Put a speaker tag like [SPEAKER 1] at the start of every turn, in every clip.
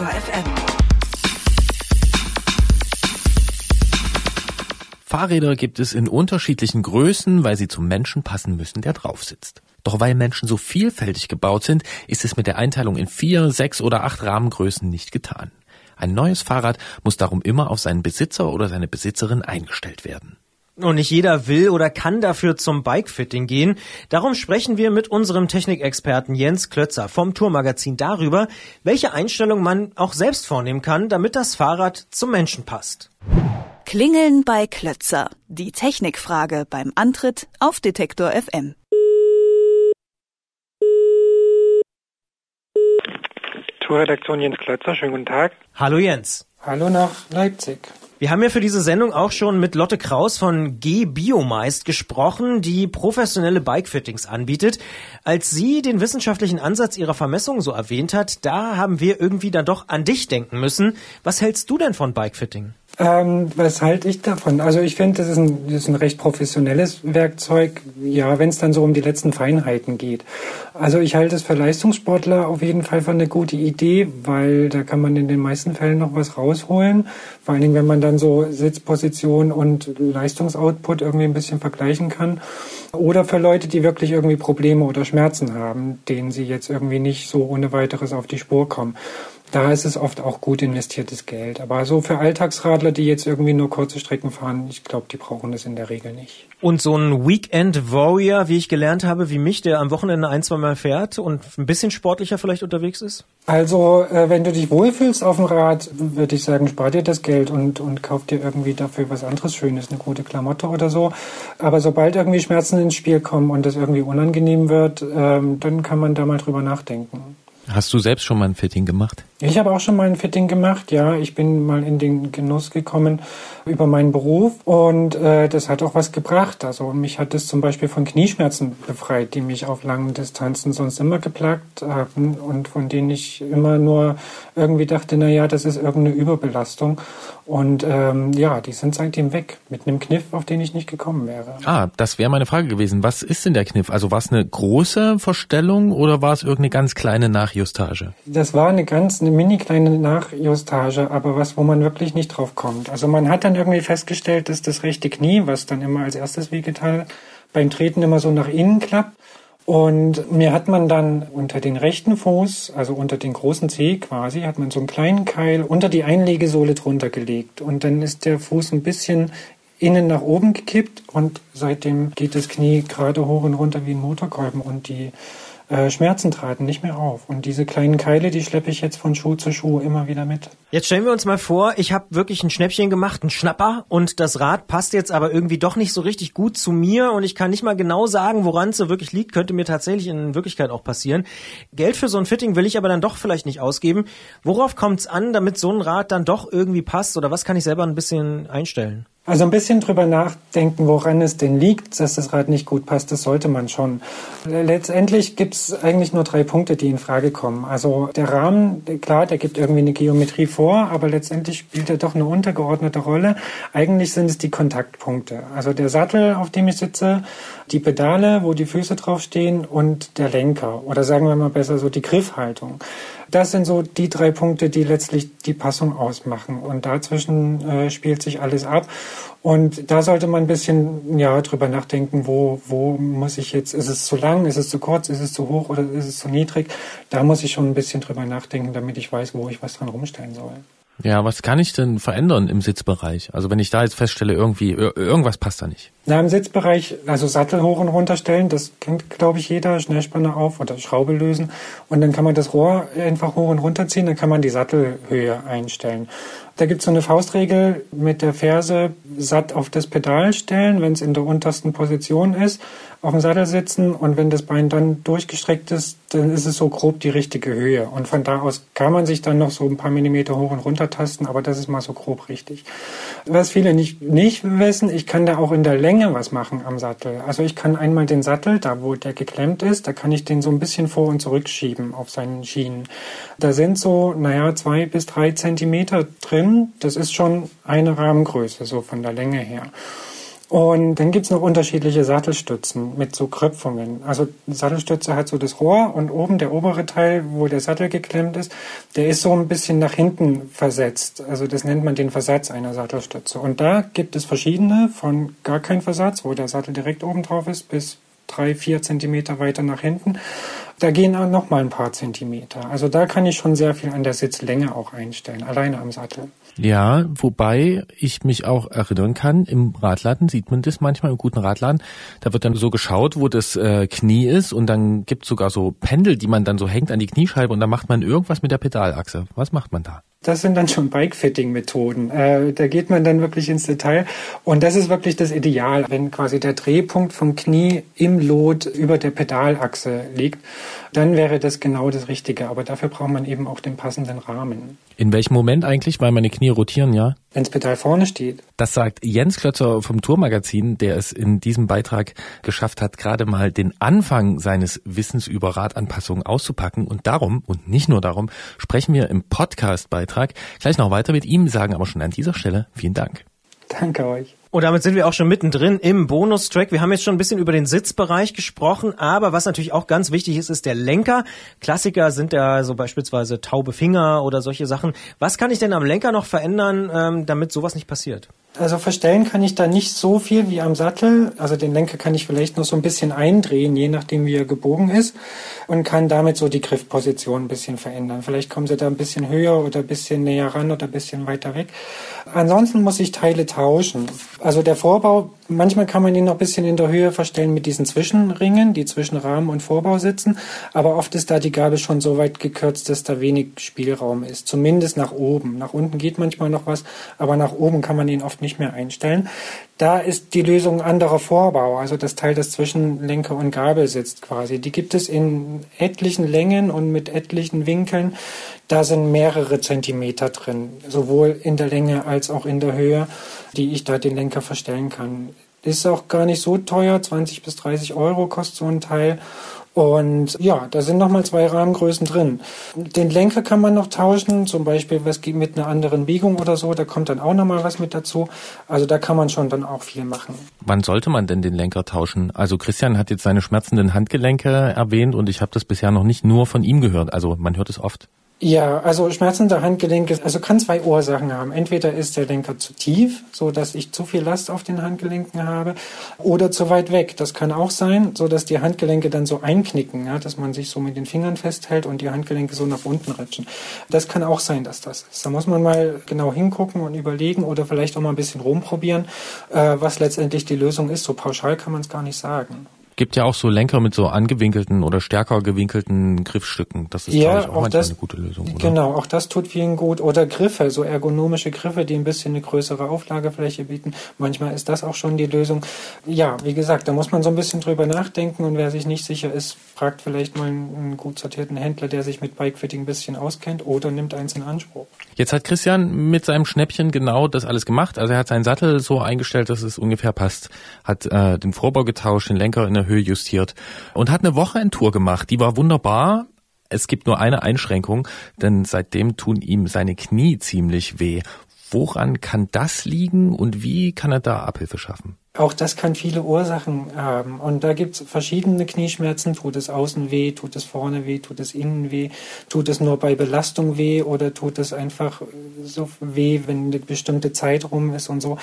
[SPEAKER 1] Detektor FM.
[SPEAKER 2] Fahrräder gibt es in unterschiedlichen Größen, weil sie zum Menschen passen müssen, der drauf sitzt. Doch weil Menschen so vielfältig gebaut sind, ist es mit der Einteilung in vier, sechs oder acht Rahmengrößen nicht getan. Ein neues Fahrrad muss darum immer auf seinen Besitzer oder seine Besitzerin eingestellt werden.
[SPEAKER 3] Und nicht jeder will oder kann dafür zum Bikefitting gehen. Darum sprechen wir mit unserem Technikexperten Jens Klötzer vom Tourmagazin darüber, welche Einstellung man auch selbst vornehmen kann, damit das Fahrrad zum Menschen passt.
[SPEAKER 1] Klingeln bei Klötzer. Die Technikfrage beim Antritt auf Detektor FM.
[SPEAKER 4] Tourredaktion Jens Klötzer, schönen guten Tag.
[SPEAKER 3] Hallo Jens.
[SPEAKER 4] Hallo nach Leipzig.
[SPEAKER 3] Wir haben ja für diese Sendung auch schon mit Lotte Kraus von G Biomeist gesprochen, die professionelle Bikefittings anbietet. Als sie den wissenschaftlichen Ansatz ihrer Vermessung so erwähnt hat, da haben wir irgendwie dann doch an dich denken müssen. Was hältst du denn von Bikefitting?
[SPEAKER 4] Ähm, was halte ich davon? Also ich finde, das, ist ein, das ist ein recht professionelles Werkzeug, ja, wenn es dann so um die letzten Feinheiten geht. Also ich halte es für Leistungssportler auf jeden Fall für eine gute Idee, weil da kann man in den meisten Fällen noch was rausholen. Vor allen Dingen, wenn man dann so Sitzposition und Leistungsoutput irgendwie ein bisschen vergleichen kann. Oder für Leute, die wirklich irgendwie Probleme oder Schmerzen haben, denen sie jetzt irgendwie nicht so ohne weiteres auf die Spur kommen da ist es oft auch gut investiertes Geld. Aber so für Alltagsradler, die jetzt irgendwie nur kurze Strecken fahren, ich glaube, die brauchen das in der Regel nicht.
[SPEAKER 3] Und so ein Weekend Warrior, wie ich gelernt habe, wie mich, der am Wochenende ein, zwei Mal fährt und ein bisschen sportlicher vielleicht unterwegs ist?
[SPEAKER 4] Also, äh, wenn du dich wohlfühlst auf dem Rad, würde ich sagen, spar dir das Geld und, und kauf dir irgendwie dafür was anderes Schönes, eine gute Klamotte oder so. Aber sobald irgendwie Schmerzen ins Spiel kommen und das irgendwie unangenehm wird, ähm, dann kann man da mal drüber nachdenken.
[SPEAKER 2] Hast du selbst schon mal ein Fitting gemacht?
[SPEAKER 4] Ich habe auch schon mal ein Fitting gemacht, ja. Ich bin mal in den Genuss gekommen über meinen Beruf und äh, das hat auch was gebracht. Also mich hat es zum Beispiel von Knieschmerzen befreit, die mich auf langen Distanzen sonst immer geplagt haben und von denen ich immer nur irgendwie dachte, na ja, das ist irgendeine Überbelastung. Und ähm, ja, die sind seitdem weg mit einem Kniff, auf den ich nicht gekommen wäre.
[SPEAKER 2] Ah, das wäre meine Frage gewesen. Was ist denn der Kniff? Also war es eine große Verstellung oder war es irgendeine ganz kleine Nachjustage?
[SPEAKER 4] Das war eine ganz, eine mini kleine Nachjustage, aber was, wo man wirklich nicht drauf kommt. Also man hat dann irgendwie festgestellt, dass das rechte Knie, was dann immer als erstes wehgetan, beim Treten immer so nach innen klappt. Und mir hat man dann unter den rechten Fuß, also unter den großen Zeh quasi, hat man so einen kleinen Keil unter die Einlegesohle drunter gelegt. Und dann ist der Fuß ein bisschen innen nach oben gekippt und seitdem geht das Knie gerade hoch und runter wie ein Motorkolben und die Schmerzen traten nicht mehr auf. Und diese kleinen Keile, die schleppe ich jetzt von Schuh zu Schuh immer wieder mit.
[SPEAKER 3] Jetzt stellen wir uns mal vor, ich habe wirklich ein Schnäppchen gemacht, ein Schnapper, und das Rad passt jetzt aber irgendwie doch nicht so richtig gut zu mir und ich kann nicht mal genau sagen, woran es so wirklich liegt. Könnte mir tatsächlich in Wirklichkeit auch passieren. Geld für so ein Fitting will ich aber dann doch vielleicht nicht ausgeben. Worauf kommt es an, damit so ein Rad dann doch irgendwie passt? Oder was kann ich selber ein bisschen einstellen?
[SPEAKER 4] Also ein bisschen drüber nachdenken, woran es denn liegt, dass das Rad nicht gut passt, das sollte man schon. Letztendlich gibt es eigentlich nur drei Punkte, die in Frage kommen. Also der Rahmen, klar, der gibt irgendwie eine Geometrie vor, aber letztendlich spielt er doch eine untergeordnete Rolle. Eigentlich sind es die Kontaktpunkte. Also der Sattel, auf dem ich sitze, die Pedale, wo die Füße draufstehen und der Lenker. Oder sagen wir mal besser so die Griffhaltung. Das sind so die drei Punkte, die letztlich die Passung ausmachen. Und dazwischen äh, spielt sich alles ab. Und da sollte man ein bisschen ja drüber nachdenken, wo wo muss ich jetzt? Ist es zu lang? Ist es zu kurz? Ist es zu hoch oder ist es zu niedrig? Da muss ich schon ein bisschen drüber nachdenken, damit ich weiß, wo ich was dran rumstellen soll.
[SPEAKER 2] Ja, was kann ich denn verändern im Sitzbereich? Also wenn ich da jetzt feststelle, irgendwie irgendwas passt da nicht.
[SPEAKER 4] Na, im Sitzbereich, also Sattel hoch und runter stellen, das kennt, glaube ich, jeder, Schnellspanner auf oder Schraube lösen. Und dann kann man das Rohr einfach hoch und runter ziehen, dann kann man die Sattelhöhe einstellen. Da gibt's so eine Faustregel mit der Ferse satt auf das Pedal stellen, wenn es in der untersten Position ist, auf dem Sattel sitzen und wenn das Bein dann durchgestreckt ist, dann ist es so grob die richtige Höhe. Und von da aus kann man sich dann noch so ein paar Millimeter hoch und runter tasten, aber das ist mal so grob richtig. Was viele nicht, nicht wissen, ich kann da auch in der Länge was machen am Sattel. Also ich kann einmal den Sattel, da wo der geklemmt ist, da kann ich den so ein bisschen vor und zurück schieben auf seinen Schienen. Da sind so, naja, zwei bis drei Zentimeter drin. Das ist schon eine Rahmengröße, so von der Länge her. Und dann gibt's noch unterschiedliche Sattelstützen mit so Kröpfungen. Also Sattelstütze hat so das Rohr und oben der obere Teil, wo der Sattel geklemmt ist, der ist so ein bisschen nach hinten versetzt. Also das nennt man den Versatz einer Sattelstütze. Und da gibt es verschiedene, von gar kein Versatz, wo der Sattel direkt oben drauf ist, bis drei, vier Zentimeter weiter nach hinten. Da gehen auch noch mal ein paar Zentimeter. Also da kann ich schon sehr viel an der Sitzlänge auch einstellen, alleine am Sattel.
[SPEAKER 2] Ja, wobei ich mich auch erinnern kann, im Radladen sieht man das manchmal, im guten Radladen, da wird dann so geschaut, wo das äh, Knie ist und dann gibt sogar so Pendel, die man dann so hängt an die Kniescheibe und dann macht man irgendwas mit der Pedalachse. Was macht man da?
[SPEAKER 4] Das sind dann schon Bike-Fitting-Methoden. Äh, da geht man dann wirklich ins Detail. Und das ist wirklich das Ideal, wenn quasi der Drehpunkt vom Knie im Lot über der Pedalachse liegt, dann wäre das genau das Richtige. Aber dafür braucht man eben auch den passenden Rahmen.
[SPEAKER 2] In welchem Moment eigentlich? Weil meine Knie rotieren, ja?
[SPEAKER 4] Wenns Pedal vorne steht.
[SPEAKER 2] Das sagt Jens Klötzer vom Tourmagazin, der es in diesem Beitrag geschafft hat, gerade mal den Anfang seines Wissens über Radanpassungen auszupacken. Und darum, und nicht nur darum, sprechen wir im Podcast-Beitrag gleich noch weiter mit ihm, sagen aber schon an dieser Stelle vielen Dank.
[SPEAKER 4] Danke euch.
[SPEAKER 3] Und damit sind wir auch schon mittendrin im Bonustrack. Wir haben jetzt schon ein bisschen über den Sitzbereich gesprochen, aber was natürlich auch ganz wichtig ist, ist der Lenker. Klassiker sind ja so beispielsweise taube Finger oder solche Sachen. Was kann ich denn am Lenker noch verändern, ähm, damit sowas nicht passiert?
[SPEAKER 4] Also verstellen kann ich da nicht so viel wie am Sattel. Also den Lenker kann ich vielleicht noch so ein bisschen eindrehen, je nachdem wie er gebogen ist und kann damit so die Griffposition ein bisschen verändern. Vielleicht kommen sie da ein bisschen höher oder ein bisschen näher ran oder ein bisschen weiter weg. Ansonsten muss ich Teile tauschen. Also der Vorbau, manchmal kann man ihn noch ein bisschen in der Höhe verstellen mit diesen Zwischenringen, die zwischen Rahmen und Vorbau sitzen. Aber oft ist da die Gabel schon so weit gekürzt, dass da wenig Spielraum ist. Zumindest nach oben. Nach unten geht manchmal noch was, aber nach oben kann man ihn oft nicht mehr einstellen. Da ist die Lösung anderer Vorbau, also das Teil, das zwischen Lenker und Gabel sitzt quasi. Die gibt es in etlichen Längen und mit etlichen Winkeln. Da sind mehrere Zentimeter drin, sowohl in der Länge als auch in der Höhe, die ich da den Lenker verstellen kann. Ist auch gar nicht so teuer, 20 bis 30 Euro kostet so ein Teil. Und ja, da sind nochmal zwei Rahmengrößen drin. Den Lenker kann man noch tauschen, zum Beispiel was mit einer anderen Biegung oder so, da kommt dann auch nochmal was mit dazu. Also da kann man schon dann auch viel machen.
[SPEAKER 2] Wann sollte man denn den Lenker tauschen? Also Christian hat jetzt seine schmerzenden Handgelenke erwähnt und ich habe das bisher noch nicht nur von ihm gehört. Also man hört es oft.
[SPEAKER 4] Ja, also schmerzende Handgelenke, also kann zwei Ursachen haben. Entweder ist der Lenker zu tief, so dass ich zu viel Last auf den Handgelenken habe, oder zu weit weg. Das kann auch sein, so dass die Handgelenke dann so einknicken, ja, dass man sich so mit den Fingern festhält und die Handgelenke so nach unten rutschen. Das kann auch sein, dass das ist. Da muss man mal genau hingucken und überlegen oder vielleicht auch mal ein bisschen rumprobieren, äh, was letztendlich die Lösung ist. So pauschal kann man es gar nicht sagen
[SPEAKER 2] gibt ja auch so Lenker mit so angewinkelten oder stärker gewinkelten Griffstücken. Das ist, ja, ich, auch, auch das, eine gute Lösung. Oder?
[SPEAKER 4] Genau, auch das tut vielen gut. Oder Griffe, so ergonomische Griffe, die ein bisschen eine größere Auflagefläche bieten. Manchmal ist das auch schon die Lösung. Ja, wie gesagt, da muss man so ein bisschen drüber nachdenken und wer sich nicht sicher ist, fragt vielleicht mal einen, gut sortierten Händler, der sich mit Bikefitting ein bisschen auskennt oder nimmt eins in Anspruch.
[SPEAKER 2] Jetzt hat Christian mit seinem Schnäppchen genau das alles gemacht. Also er hat seinen Sattel so eingestellt, dass es ungefähr passt. Hat äh, den Vorbau getauscht, den Lenker in der Höhe justiert und hat eine Wochenendtour gemacht. Die war wunderbar. Es gibt nur eine Einschränkung, denn seitdem tun ihm seine Knie ziemlich weh. Woran kann das liegen und wie kann er da Abhilfe schaffen?
[SPEAKER 4] Auch das kann viele Ursachen haben. Und da gibt es verschiedene Knieschmerzen. Tut es außen weh, tut es vorne weh, tut es innen weh, tut es nur bei Belastung weh oder tut es einfach so weh, wenn eine bestimmte Zeit rum ist und so.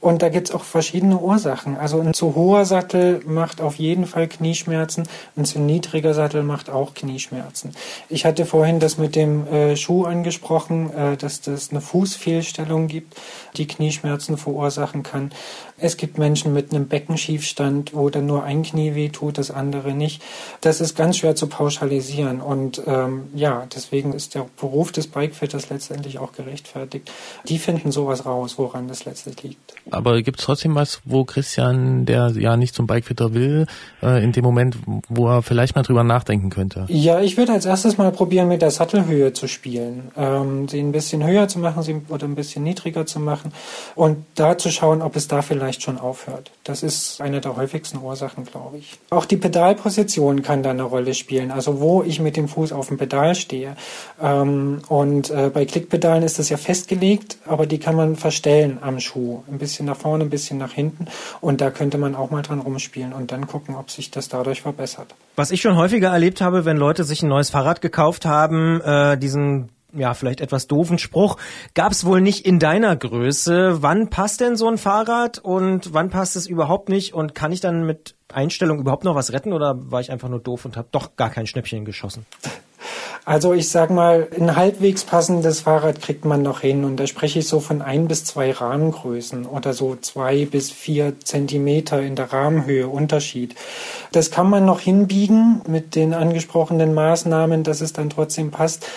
[SPEAKER 4] Und da gibt es auch verschiedene Ursachen. Also ein zu hoher Sattel macht auf jeden Fall Knieschmerzen, ein zu niedriger Sattel macht auch Knieschmerzen. Ich hatte vorhin das mit dem äh, Schuh angesprochen, äh, dass das eine Fußfehlstellung gibt, die Knieschmerzen verursachen kann. Es gibt Menschen mit einem Beckenschiefstand, wo dann nur ein Knie weh tut, das andere nicht. Das ist ganz schwer zu pauschalisieren. Und ähm, ja, deswegen ist der Beruf des Bikefitters letztendlich auch gerechtfertigt. Die finden sowas raus, woran das letztlich liegt.
[SPEAKER 2] Aber gibt es trotzdem was, wo Christian, der ja nicht zum Bikefitter will, äh, in dem Moment, wo er vielleicht mal drüber nachdenken könnte?
[SPEAKER 4] Ja, ich würde als erstes mal probieren, mit der Sattelhöhe zu spielen. Ähm, sie ein bisschen höher zu machen sie, oder ein bisschen niedriger zu machen und da zu schauen, ob es da vielleicht schon auf aufhört. Das ist eine der häufigsten Ursachen, glaube ich. Auch die Pedalposition kann da eine Rolle spielen, also wo ich mit dem Fuß auf dem Pedal stehe. Ähm, und äh, bei Klickpedalen ist das ja festgelegt, aber die kann man verstellen am Schuh. Ein bisschen nach vorne, ein bisschen nach hinten. Und da könnte man auch mal dran rumspielen und dann gucken, ob sich das dadurch verbessert.
[SPEAKER 3] Was ich schon häufiger erlebt habe, wenn Leute sich ein neues Fahrrad gekauft haben, äh, diesen ja, vielleicht etwas doofen Spruch, gab's wohl nicht in deiner Größe. Wann passt denn so ein Fahrrad und wann passt es überhaupt nicht? Und kann ich dann mit Einstellung überhaupt noch was retten oder war ich einfach nur doof und habe doch gar kein Schnäppchen geschossen?
[SPEAKER 4] Also ich sag mal, ein halbwegs passendes Fahrrad kriegt man noch hin und da spreche ich so von ein bis zwei Rahmengrößen oder so zwei bis vier Zentimeter in der Rahmenhöhe Unterschied. Das kann man noch hinbiegen mit den angesprochenen Maßnahmen, dass es dann trotzdem passt.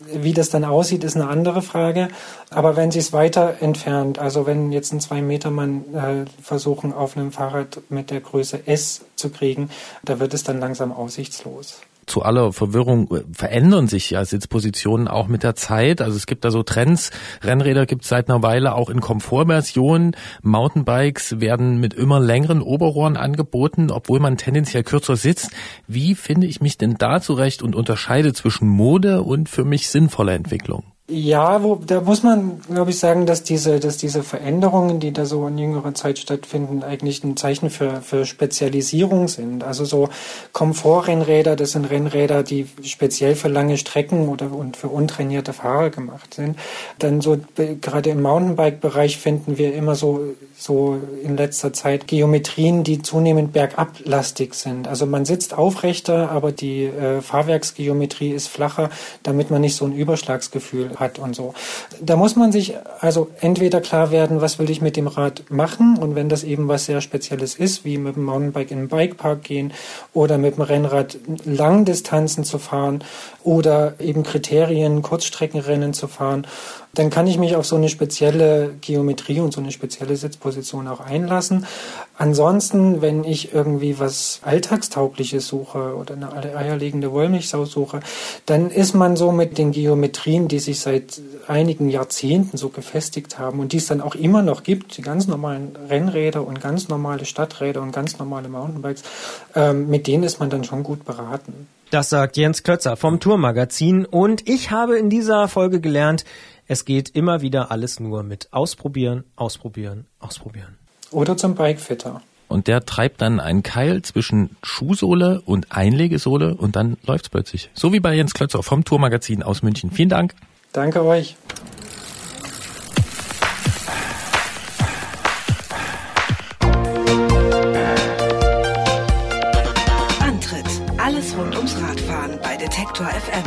[SPEAKER 4] Wie das dann aussieht, ist eine andere Frage. Aber wenn sie es weiter entfernt, also wenn jetzt ein zwei Meter Mann äh, versuchen, auf einem Fahrrad mit der Größe S zu kriegen, da wird es dann langsam aussichtslos
[SPEAKER 2] zu aller Verwirrung äh, verändern sich ja Sitzpositionen auch mit der Zeit. Also es gibt da so Trends. Rennräder gibt es seit einer Weile auch in Komfortversionen. Mountainbikes werden mit immer längeren Oberrohren angeboten, obwohl man tendenziell kürzer sitzt. Wie finde ich mich denn da zurecht und unterscheide zwischen Mode und für mich sinnvoller Entwicklung?
[SPEAKER 4] Ja, wo, da muss man, glaube ich, sagen, dass diese, dass diese Veränderungen, die da so in jüngerer Zeit stattfinden, eigentlich ein Zeichen für, für Spezialisierung sind. Also so Komfortrennräder, das sind Rennräder, die speziell für lange Strecken oder und für untrainierte Fahrer gemacht sind. Dann so gerade im Mountainbike-Bereich finden wir immer so so in letzter Zeit Geometrien, die zunehmend bergablastig sind. Also man sitzt aufrechter, aber die äh, Fahrwerksgeometrie ist flacher, damit man nicht so ein Überschlagsgefühl hat und so. Da muss man sich also entweder klar werden, was will ich mit dem Rad machen und wenn das eben was sehr Spezielles ist, wie mit dem Mountainbike in den Bikepark gehen oder mit dem Rennrad Langdistanzen zu fahren oder eben Kriterien, Kurzstreckenrennen zu fahren dann kann ich mich auf so eine spezielle Geometrie und so eine spezielle Sitzposition auch einlassen. Ansonsten, wenn ich irgendwie was Alltagstaugliches suche oder eine eierlegende Wollmilchsau suche, dann ist man so mit den Geometrien, die sich seit einigen Jahrzehnten so gefestigt haben und die es dann auch immer noch gibt, die ganz normalen Rennräder und ganz normale Stadträder und ganz normale Mountainbikes, ähm, mit denen ist man dann schon gut beraten.
[SPEAKER 3] Das sagt Jens Klötzer vom Tourmagazin und ich habe in dieser Folge gelernt, es geht immer wieder alles nur mit Ausprobieren, Ausprobieren, Ausprobieren.
[SPEAKER 4] Oder zum Bikefitter.
[SPEAKER 2] Und der treibt dann einen Keil zwischen Schuhsohle und Einlegesohle und dann läuft's plötzlich. So wie bei Jens Klötzer vom Tourmagazin aus München. Vielen Dank.
[SPEAKER 4] Danke euch.
[SPEAKER 1] Antritt. Alles rund ums Radfahren bei Detektor FM.